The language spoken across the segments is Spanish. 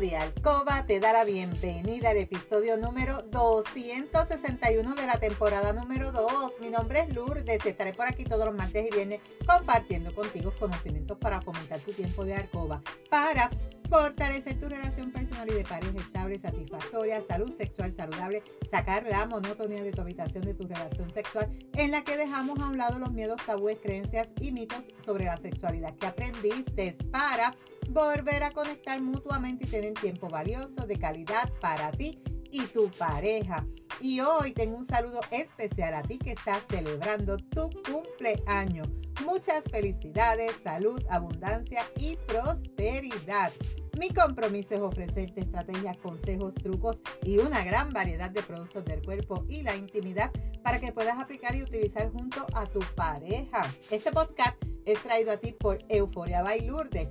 de Alcoba te da la bienvenida al episodio número 261 de la temporada número 2. Mi nombre es Lourdes, estaré por aquí todos los martes y viernes compartiendo contigo conocimientos para fomentar tu tiempo de Alcoba, para fortalecer tu relación personal y de pareja estable, satisfactoria, salud sexual saludable, sacar la monotonía de tu habitación de tu relación sexual en la que dejamos a un lado los miedos, tabúes, creencias y mitos sobre la sexualidad que aprendiste para volver a conectar mutuamente y tener tiempo valioso de calidad para ti y tu pareja. Y hoy tengo un saludo especial a ti que estás celebrando tu cumpleaños. Muchas felicidades, salud, abundancia y prosperidad. Mi compromiso es ofrecerte estrategias, consejos, trucos y una gran variedad de productos del cuerpo y la intimidad para que puedas aplicar y utilizar junto a tu pareja. Este podcast es traído a ti por Euforia Bailurde,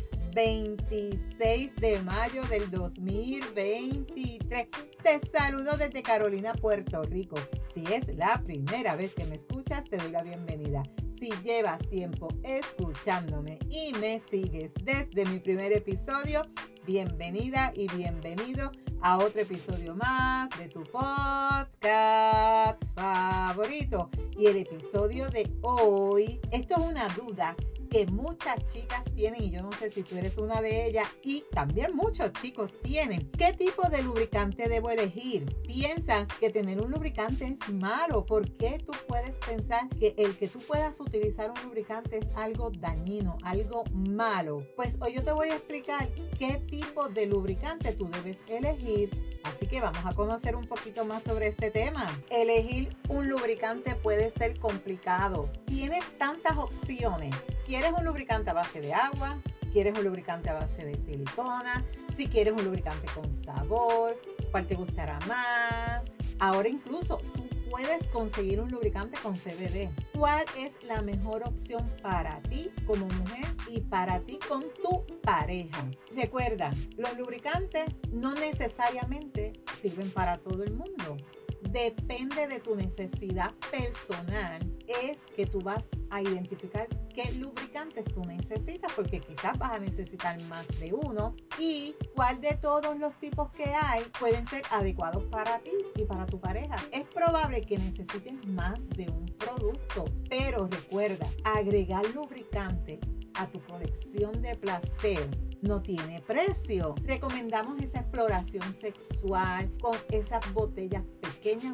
26 de mayo del 2023. Te saludo desde Carolina, Puerto Rico. Si es la primera vez que me escuchas, te doy la bienvenida. Si llevas tiempo escuchándome y me sigues desde mi primer episodio, bienvenida y bienvenido a otro episodio más de tu podcast favorito. Y el episodio de hoy, esto es una duda que muchas chicas tienen, y yo no sé si tú eres una de ellas, y también muchos chicos tienen. ¿Qué tipo de lubricante debo elegir? ¿Piensas que tener un lubricante es malo? ¿Por qué tú puedes pensar que el que tú puedas utilizar un lubricante es algo dañino, algo malo? Pues hoy yo te voy a explicar qué tipo de lubricante tú debes elegir. Así que vamos a conocer un poquito más sobre este tema. Elegir un lubricante puede ser complicado. Tienes tantas opciones ¿Quieres un lubricante a base de agua? ¿Quieres un lubricante a base de silicona? Si quieres un lubricante con sabor, ¿cuál te gustará más? Ahora incluso puedes conseguir un lubricante con CBD. ¿Cuál es la mejor opción para ti como mujer y para ti con tu pareja? Recuerda, los lubricantes no necesariamente sirven para todo el mundo depende de tu necesidad personal, es que tú vas a identificar qué lubricantes tú necesitas, porque quizás vas a necesitar más de uno y cuál de todos los tipos que hay pueden ser adecuados para ti y para tu pareja. Es probable que necesites más de un producto, pero recuerda, agregar lubricante a tu colección de placer no tiene precio. Recomendamos esa exploración sexual con esas botellas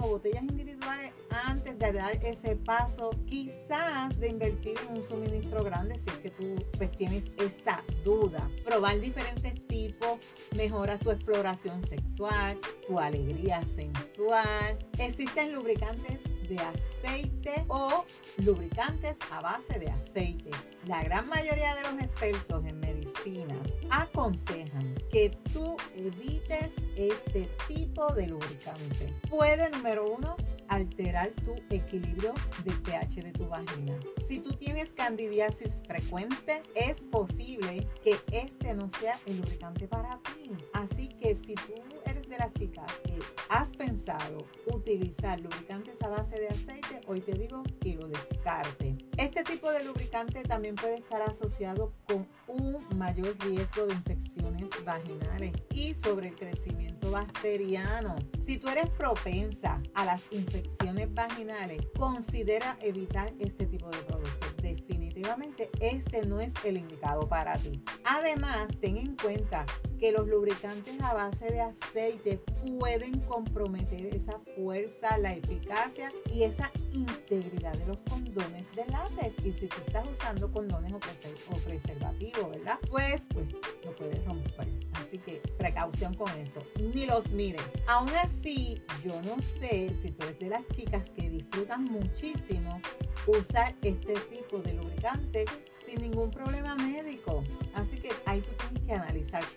o botellas individuales antes de dar ese paso, quizás de invertir en un suministro grande si es que tú pues tienes esta duda. Probar diferentes tipos mejora tu exploración sexual, tu alegría sensual. Existen lubricantes de aceite o lubricantes a base de aceite. La gran mayoría de los expertos en medicina aconsejan que tú evites este tipo de lubricante. Puede, número uno, alterar tu equilibrio de pH de tu vagina. Si tú tienes candidiasis frecuente, es posible que este no sea el lubricante para ti. Así que si tú eres las chicas que has pensado utilizar lubricantes a base de aceite, hoy te digo que lo descarte. Este tipo de lubricante también puede estar asociado con un mayor riesgo de infecciones vaginales y sobre el crecimiento bacteriano. Si tú eres propensa a las infecciones vaginales, considera evitar este tipo de productos. Definitivamente este no es el indicado para ti. Además, ten en cuenta que los lubricantes a base de aceite pueden comprometer esa fuerza, la eficacia y esa integridad de los condones de látex. Y si tú estás usando condones o, preservativos, ¿verdad? Pues, pues lo puedes romper. Así que precaución con eso. Ni los miren. Aún así, yo no sé si tú eres de las chicas que disfrutan muchísimo usar este tipo de lubricante sin ningún problema médico.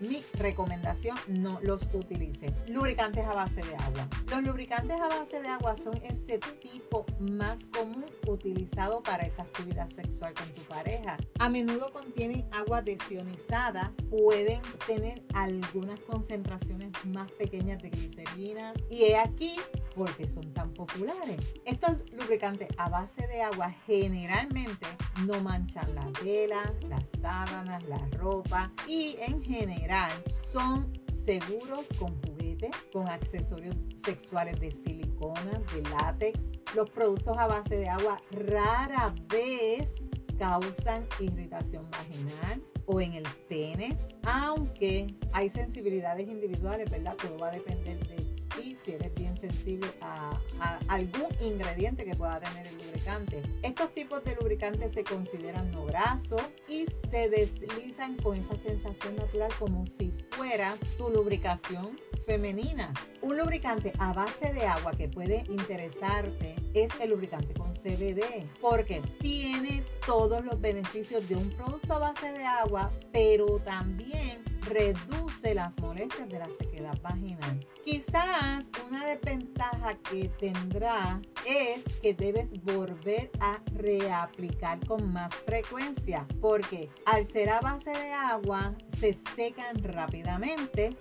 Mi recomendación, no los utilices. Lubricantes a base de agua. Los lubricantes a base de agua son ese tipo más común utilizado para esa actividad sexual con tu pareja. A menudo contienen agua desionizada, pueden tener algunas concentraciones más pequeñas de glicerina y he aquí porque son tan populares. Estos lubricantes a base de agua generalmente no manchan la tela, las sábanas, la ropa y en general son seguros con juguetes, con accesorios sexuales de silicona, de látex. Los productos a base de agua rara vez causan irritación vaginal o en el pene, aunque hay sensibilidades individuales, ¿verdad? Todo va a depender de si eres bien sensible a, algún ingrediente que pueda tener el lubricante. Estos tipos de lubricantes se consideran no grasos y se deslizan con esa sensación natural como si fuera tu lubricación femenina. Un lubricante a base de agua que puede interesarte es el lubricante con CBD porque tiene todos los beneficios de un producto a base de agua, pero también reduce las molestias de la sequedad vaginal. Quizás una desventaja que tendrá es que debes volver a reaplicar con más frecuencia porque al ser a base de agua se secan rápidamente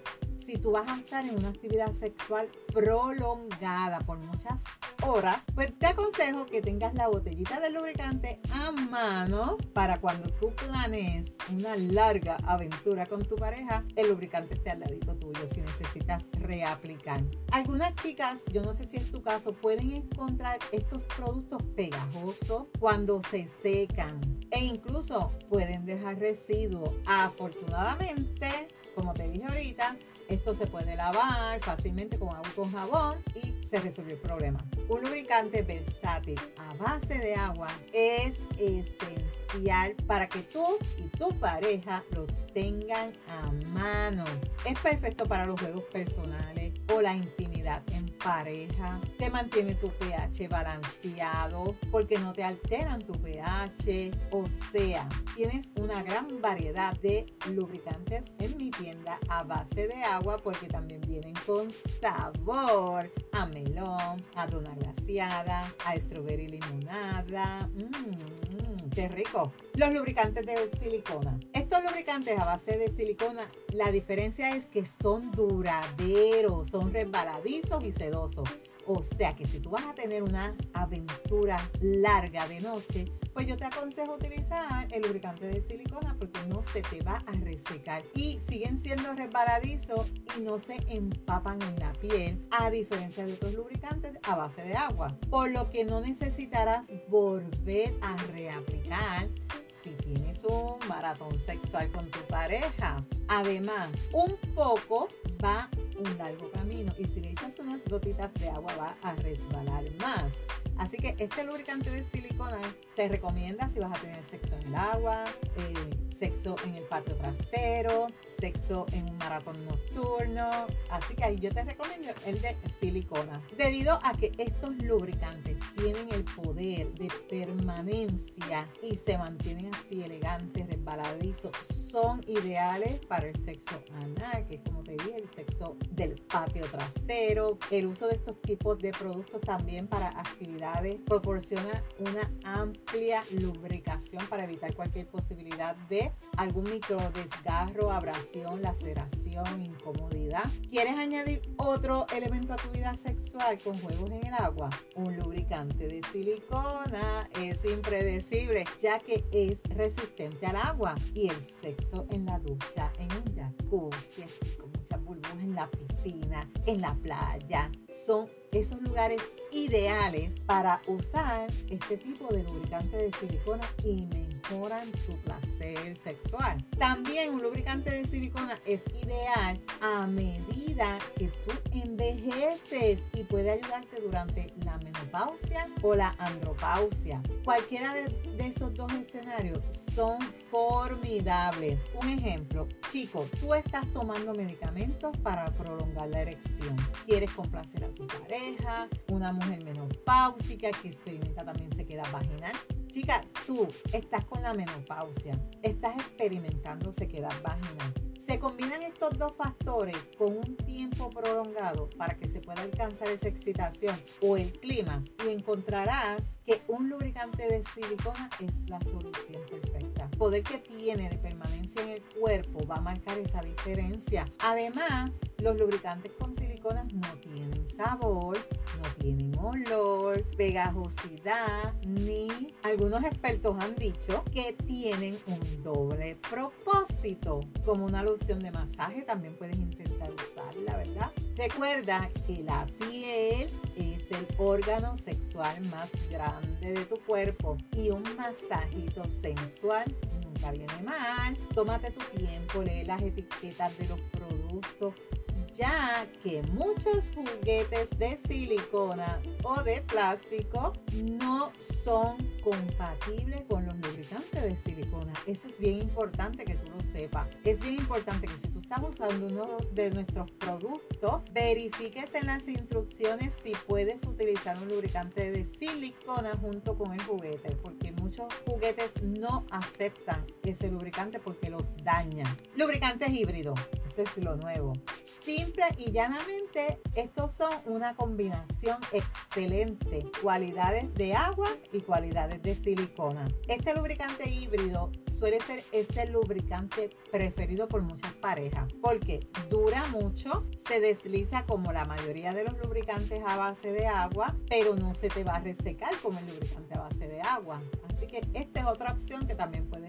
si tú vas a estar en una actividad sexual prolongada por muchas horas, pues te aconsejo que tengas la botellita de lubricante a mano para cuando tú planees una larga aventura con tu pareja, el lubricante esté al ladito tuyo si necesitas reaplicar. Algunas chicas, yo no sé si es tu caso, pueden encontrar estos productos pegajosos cuando se secan e incluso pueden dejar residuos. Afortunadamente, como te dije ahorita, esto se puede lavar fácilmente con agua y con jabón y se resuelve el problema. Un lubricante versátil a base de agua es esencial para que tú y tu pareja lo tengan a mano. Es perfecto para los juegos personales o la intimidad en pareja. Te mantiene tu pH balanceado porque no te alteran tu pH. O sea, tienes una gran variedad de lubricantes en mi tienda a base de agua porque también vienen con sabor a melón, a dona glaciada, a strawberry limonada. Mmm, qué rico. Los lubricantes de silicona. Estos lubricantes a base de silicona, la diferencia es que son duraderos, son resbaladizos y sedosos. O sea que si tú vas a tener una aventura larga de noche, pues yo te aconsejo utilizar el lubricante de silicona porque no se te va a resecar y siguen siendo resbaladizos y no se empapan en la piel a diferencia de otros lubricantes a base de agua. Por lo que no necesitarás volver a reaplicar tienes un maratón sexual con tu pareja. Además, un poco va un largo camino y si le echas unas gotitas de agua va a resbalar más. Así que este lubricante de silicona se recomienda si vas a tener sexo en el agua, eh, sexo en el patio trasero, sexo en un maratón nocturno. Así que ahí yo te recomiendo el de silicona. Debido a que estos lubricantes tienen el poder de permanencia y se mantienen así elegantes, resbaladizos, son ideales para el sexo anal, que es como te dije, el sexo del patio trasero. El uso de estos tipos de productos también para actividades proporciona una amplia lubricación para evitar cualquier posibilidad de algún micro desgarro, abrasión, laceración, incomodidad. ¿Quieres añadir otro elemento a tu vida sexual con juegos en el agua? Un lubricante de silicona es impredecible ya que es resistente al agua y el sexo en la ducha, en un jacuzzi, así con muchas burbujas en la piscina, en la playa, son esos lugares ideales para usar este tipo de lubricante de silicona y mejoran tu placer sexual. También un lubricante de silicona es ideal a medida que tú envejeces y puede ayudarte durante la menopausia o la andropausia. Cualquiera de, de esos dos escenarios son formidables. Un ejemplo, chico, tú estás tomando medicamentos para prolongar la erección. Quieres complacer a tu pareja una mujer menopáusica que experimenta también sequedad vaginal Chica, tú estás con la menopausia, estás experimentando sequedad vaginal. Se combinan estos dos factores con un tiempo prolongado para que se pueda alcanzar esa excitación o el clima y encontrarás que un lubricante de silicona es la solución perfecta. El poder que tiene de permanencia en el cuerpo va a marcar esa diferencia. Además, los lubricantes con silicona no tienen sabor, no tienen olor, pegajosidad, ni algunos expertos han dicho que tienen un doble propósito. Como una loción de masaje también puedes intentar usarla, ¿verdad? Recuerda que la piel es el órgano sexual más grande de tu cuerpo y un masajito sensual nunca viene mal. Tómate tu tiempo, lee las etiquetas de los productos ya que muchos juguetes de silicona o de plástico no son compatibles con los lubricantes de silicona. Eso es bien importante que tú lo sepas. Es bien importante que si tú estás usando uno de nuestros productos, verifiques en las instrucciones si puedes utilizar un lubricante de silicona junto con el juguete, porque muchos juguetes no aceptan ese lubricante porque los daña. Lubricantes híbridos, ese es lo nuevo. Simple y llanamente, estos son una combinación excelente, cualidades de agua y cualidades de silicona. Este lubricante híbrido suele ser ese lubricante preferido por muchas parejas porque dura mucho, se desliza como la mayoría de los lubricantes a base de agua, pero no se te va a resecar como el lubricante a base de agua. Así que esta es otra opción que también puedes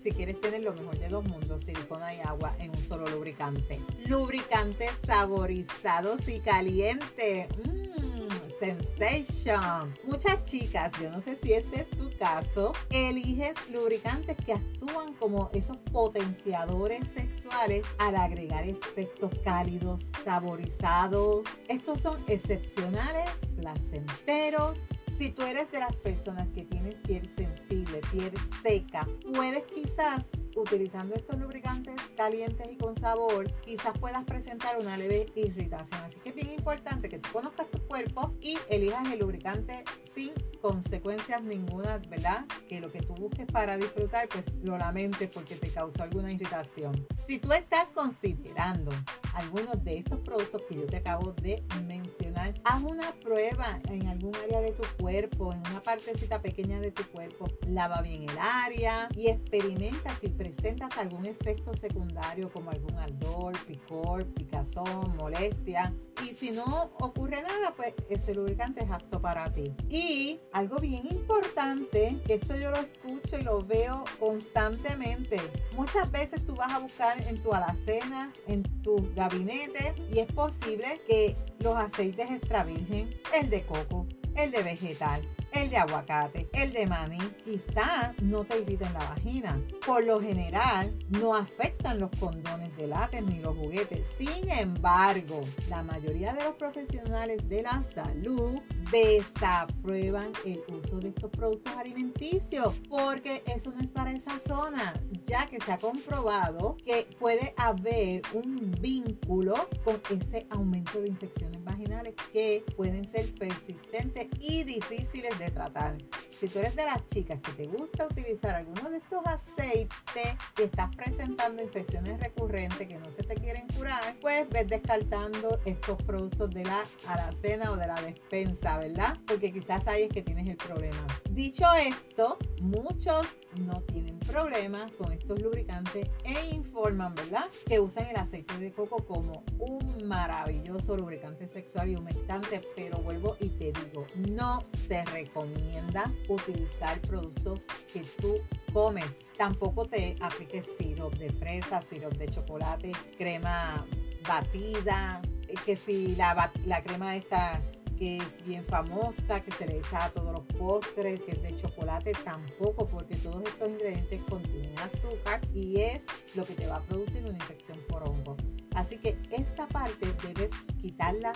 Si quieres tener lo mejor de dos mundos, silicona y agua en un solo lubricante. Lubricantes saborizados y calientes. Mmm, sensation. Muchas chicas, yo no sé si este es tu caso, eliges lubricantes que actúan como esos potenciadores sexuales al agregar efectos cálidos, saborizados. Estos son excepcionales, placenteros si tú eres de las personas que tienes piel sensible, piel seca, puedes quizás utilizando estos lubricantes calientes y con sabor, quizás puedas presentar una leve irritación. Así que es bien importante que tú conozcas tu cuerpo y elijas el lubricante sin consecuencias ninguna, ¿verdad? Que lo que tú busques para disfrutar, pues lo lamentes porque te causó alguna irritación. Si tú estás considerando algunos de estos productos que yo te acabo de mencionar, haz una prueba en algún área de tu cuerpo, en una partecita pequeña de tu cuerpo, lava bien el área y experimenta si presentas algún efecto secundario como algún ardor, picor, picazón, molestia. Y si no ocurre nada, pues ese lubricante es apto para ti. Y algo bien importante, que esto yo lo escucho y lo veo constantemente. Muchas veces tú vas a buscar en tu alacena, en tu gabinete, y es posible que los aceites extra virgen, el de coco, el de vegetal, el de aguacate, el de maní, quizá no te irriten la vagina. Por lo general, no afectan los condones de látex ni los juguetes. Sin embargo, la mayoría de los profesionales de la salud desaprueban el uso de estos productos alimenticios porque eso no es para esa zona, ya que se ha comprobado que puede haber un vínculo con ese aumento de infecciones vaginales que pueden ser persistentes y difíciles de tratar. Si tú eres de las chicas que te gusta utilizar alguno de estos aceites que estás presentando infecciones recurrentes que no se te quieren curar, pues ves descartando estos productos de la alacena o de la despensa, ¿verdad? Porque quizás ahí es que tienes el problema. Dicho esto, muchos no tienen problemas con estos lubricantes e informan, ¿verdad? Que usan el aceite de coco como un maravilloso lubricante sexual y humectante, pero vuelvo y te digo, no se recomienda utilizar productos que tú comes. Tampoco te apliques sirope de fresa, sirope de chocolate, crema batida, eh, que si la, la crema esta que es bien famosa, que se le echa a todos los postres, que es de chocolate, tampoco, porque todos estos ingredientes contienen azúcar y es lo que te va a producir una infección por hongo. Así que esta parte debes quitarla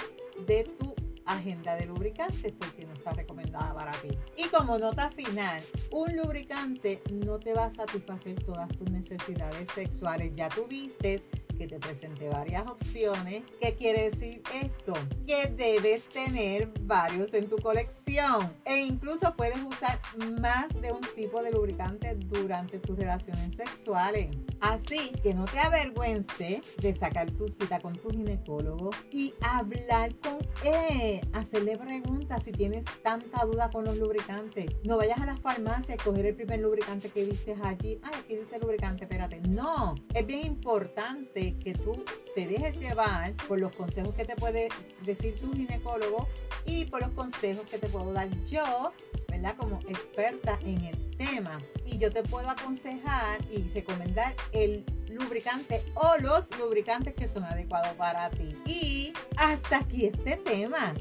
de tu agenda de lubricantes porque no está recomendada para ti. Y como nota final, un lubricante no te va a satisfacer todas tus necesidades sexuales. Ya tuviste que te presenté varias opciones. ¿Qué quiere decir esto? Que debes tener varios en tu colección e incluso puedes usar más de un tipo de lubricante durante tus relaciones sexuales. Así que no te avergüence de sacar tu cita con tu ginecólogo y hablar con él, hacerle preguntas si tienes tanta duda con los lubricantes. No vayas a la farmacia a coger el primer lubricante que viste allí. Ay, aquí dice lubricante, espérate. No, es bien importante que tú te dejes llevar por los consejos que te puede decir tu ginecólogo y por los consejos que te puedo dar yo, ¿verdad? Como experta en el tema. Y yo te puedo aconsejar y recomendar el lubricante o los lubricantes que son adecuados para ti. Y hasta aquí este tema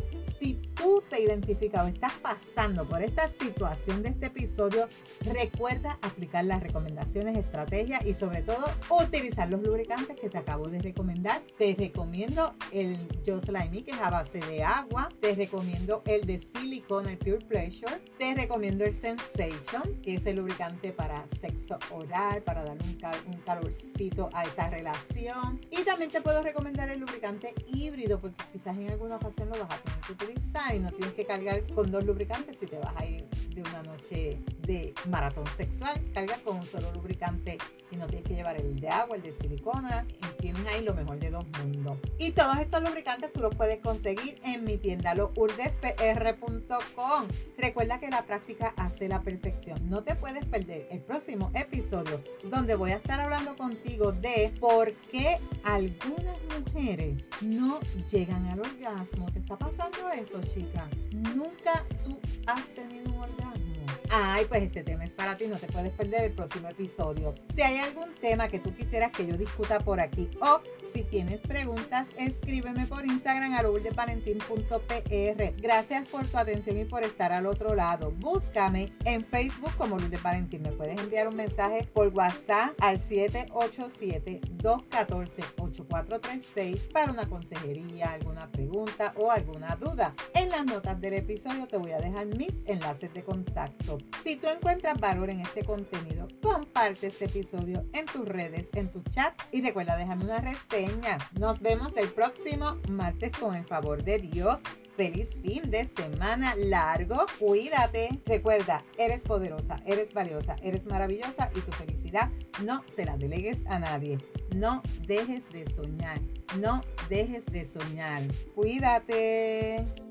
tú te identificas o estás pasando por esta situación de este episodio, recuerda aplicar las recomendaciones, estrategias y sobre todo utilizar los lubricantes que te acabo de recomendar. Te recomiendo el Just Like que es a base de agua. Te recomiendo el de silicona, el Pure Pleasure. Te recomiendo el Sensation, que es el lubricante para sexo oral, para darle un calorcito a esa relación. Y también te puedo recomendar el lubricante híbrido, porque quizás en alguna ocasión lo vas a tener que utilizar y no tienes que cargar con dos lubricantes si te vas a ir de una noche de maratón sexual. Cargas con un solo lubricante y no tienes que llevar el de agua, el de silicona y tienes ahí lo mejor de dos mundos. Y todos estos lubricantes tú los puedes conseguir en mi tienda lourdespr.com. Recuerda que la práctica hace la perfección. No te puedes perder el próximo episodio donde voy a estar hablando contigo de por qué algunas mujeres no llegan al orgasmo. ¿Te está pasando eso, chica? Nunca tú has tenido un orgasmo. Ay, pues este tema es para ti, no te puedes perder el próximo episodio. Si hay algún tema que tú quisieras que yo discuta por aquí o si tienes preguntas, escríbeme por Instagram a lourdeparentín.pr. Gracias por tu atención y por estar al otro lado. Búscame en Facebook como Lourdes Parentín. Me puedes enviar un mensaje por WhatsApp al 787-214-8436 para una consejería, alguna pregunta o alguna duda. En las notas del episodio te voy a dejar mis enlaces de contacto. Si tú encuentras valor en este contenido, comparte este episodio en tus redes, en tu chat y recuerda dejarme una reseña. Nos vemos el próximo martes con el favor de Dios. Feliz fin de semana largo. Cuídate. Recuerda, eres poderosa, eres valiosa, eres maravillosa y tu felicidad no se la delegues a nadie. No dejes de soñar. No dejes de soñar. Cuídate.